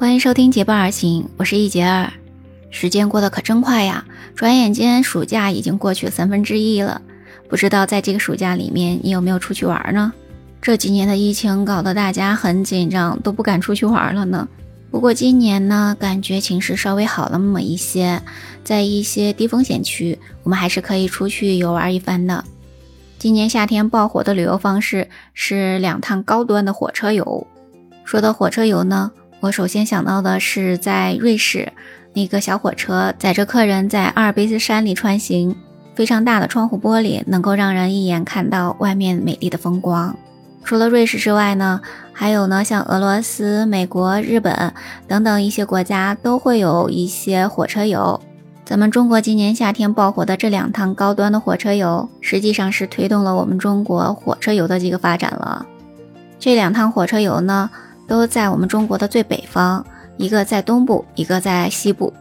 欢迎收听结伴而行，我是一杰儿。时间过得可真快呀，转眼间暑假已经过去了三分之一了。不知道在这个暑假里面，你有没有出去玩呢？这几年的疫情搞得大家很紧张，都不敢出去玩了呢。不过今年呢，感觉情势稍微好了那么一些，在一些低风险区，我们还是可以出去游玩一番的。今年夏天爆火的旅游方式是两趟高端的火车游。说到火车游呢？我首先想到的是在瑞士，那个小火车载着客人在阿尔卑斯山里穿行，非常大的窗户玻璃能够让人一眼看到外面美丽的风光。除了瑞士之外呢，还有呢，像俄罗斯、美国、日本等等一些国家都会有一些火车游。咱们中国今年夏天爆火的这两趟高端的火车游，实际上是推动了我们中国火车游的这个发展了。这两趟火车游呢？都在我们中国的最北方，一个在东部，一个在西部。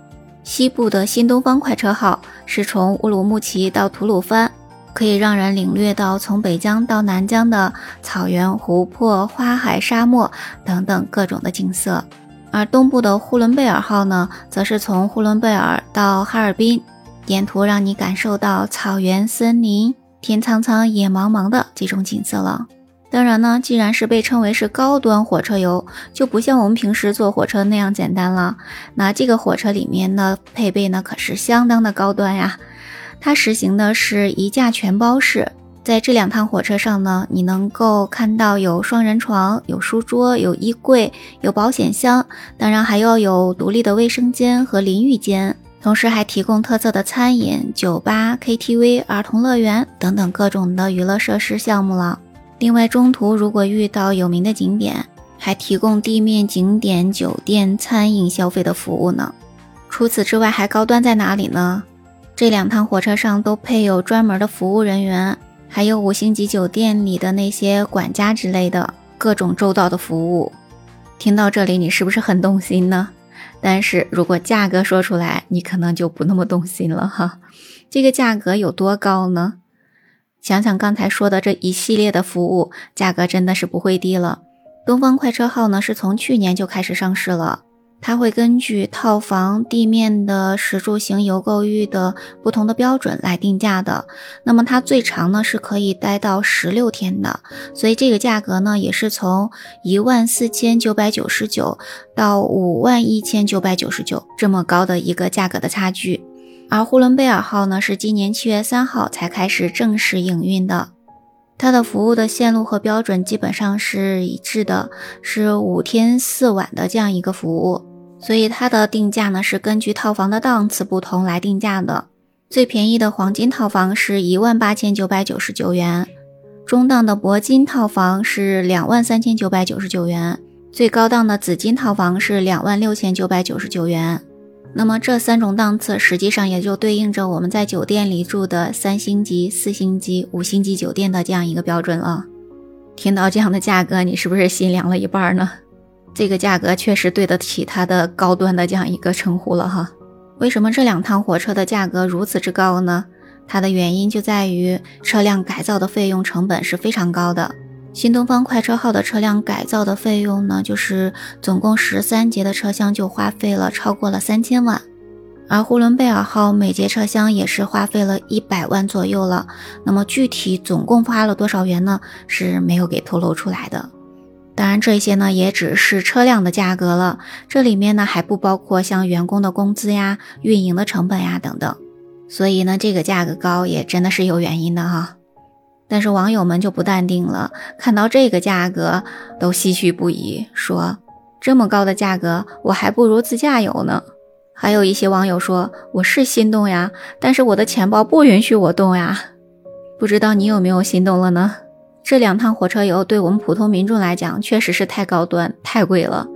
西部的新东方快车号是从乌鲁木齐到吐鲁番，可以让人领略到从北疆到南疆的草原、湖泊、花海、沙漠等等各种的景色。而东部的呼伦贝尔号呢，则是从呼伦贝尔到哈尔滨，沿途让你感受到草原、森林、天苍苍、野茫茫的这种景色了。当然呢，既然是被称为是高端火车游，就不像我们平时坐火车那样简单了。那这个火车里面的配备呢，可是相当的高端呀。它实行的是一价全包式，在这两趟火车上呢，你能够看到有双人床、有书桌、有衣柜、有保险箱，当然还要有独立的卫生间和淋浴间，同时还提供特色的餐饮、酒吧、KTV、儿童乐园等等各种的娱乐设施项目了。另外，中途如果遇到有名的景点，还提供地面景点、酒店、餐饮消费的服务呢。除此之外，还高端在哪里呢？这两趟火车上都配有专门的服务人员，还有五星级酒店里的那些管家之类的各种周到的服务。听到这里，你是不是很动心呢？但是如果价格说出来，你可能就不那么动心了哈。这个价格有多高呢？想想刚才说的这一系列的服务，价格真的是不会低了。东方快车号呢，是从去年就开始上市了。它会根据套房、地面的石柱型游购域的不同的标准来定价的。那么它最长呢是可以待到十六天的，所以这个价格呢也是从一万四千九百九十九到五万一千九百九十九这么高的一个价格的差距。而呼伦贝尔号呢，是今年七月三号才开始正式营运的。它的服务的线路和标准基本上是一致的，是五天四晚的这样一个服务。所以它的定价呢，是根据套房的档次不同来定价的。最便宜的黄金套房是一万八千九百九十九元，中档的铂金套房是两万三千九百九十九元，最高档的紫金套房是两万六千九百九十九元。那么这三种档次实际上也就对应着我们在酒店里住的三星级、四星级、五星级酒店的这样一个标准了。听到这样的价格，你是不是心凉了一半呢？这个价格确实对得起它的高端的这样一个称呼了哈。为什么这两趟火车的价格如此之高呢？它的原因就在于车辆改造的费用成本是非常高的。新东方快车号的车辆改造的费用呢，就是总共十三节的车厢就花费了超过了三千万，而呼伦贝尔号每节车厢也是花费了一百万左右了。那么具体总共花了多少元呢？是没有给透露出来的。当然，这些呢也只是车辆的价格了，这里面呢还不包括像员工的工资呀、运营的成本呀等等。所以呢，这个价格高也真的是有原因的哈。但是网友们就不淡定了，看到这个价格都唏嘘不已，说这么高的价格，我还不如自驾游呢。还有一些网友说，我是心动呀，但是我的钱包不允许我动呀。不知道你有没有心动了呢？这两趟火车游对我们普通民众来讲，确实是太高端、太贵了。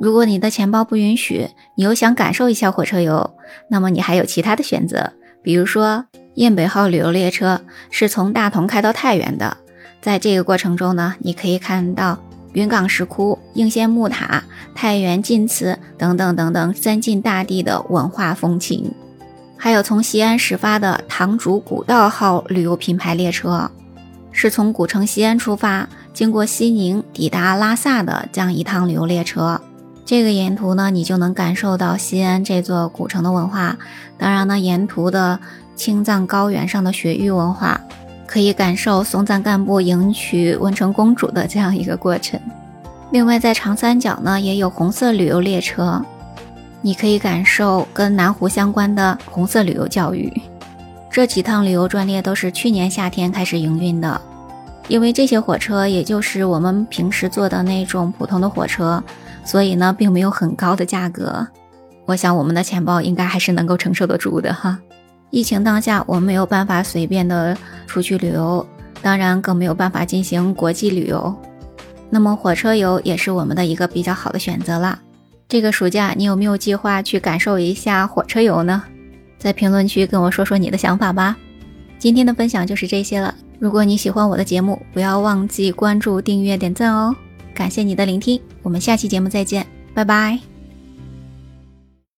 如果你的钱包不允许，你又想感受一下火车游，那么你还有其他的选择，比如说。燕北号旅游列车是从大同开到太原的，在这个过程中呢，你可以看到云冈石窟、应县木塔、太原晋祠等等等等三晋大地的文化风情，还有从西安始发的唐竹古道号旅游品牌列车，是从古城西安出发，经过西宁抵达拉萨的这样一趟旅游列车。这个沿途呢，你就能感受到西安这座古城的文化。当然呢，沿途的青藏高原上的雪域文化，可以感受松赞干布迎娶文成公主的这样一个过程。另外，在长三角呢，也有红色旅游列车，你可以感受跟南湖相关的红色旅游教育。这几趟旅游专列都是去年夏天开始营运的，因为这些火车也就是我们平时坐的那种普通的火车。所以呢，并没有很高的价格，我想我们的钱包应该还是能够承受得住的哈。疫情当下，我们没有办法随便的出去旅游，当然更没有办法进行国际旅游。那么火车游也是我们的一个比较好的选择啦。这个暑假你有没有计划去感受一下火车游呢？在评论区跟我说说你的想法吧。今天的分享就是这些了。如果你喜欢我的节目，不要忘记关注、订阅、点赞哦。感谢你的聆听，我们下期节目再见，拜拜。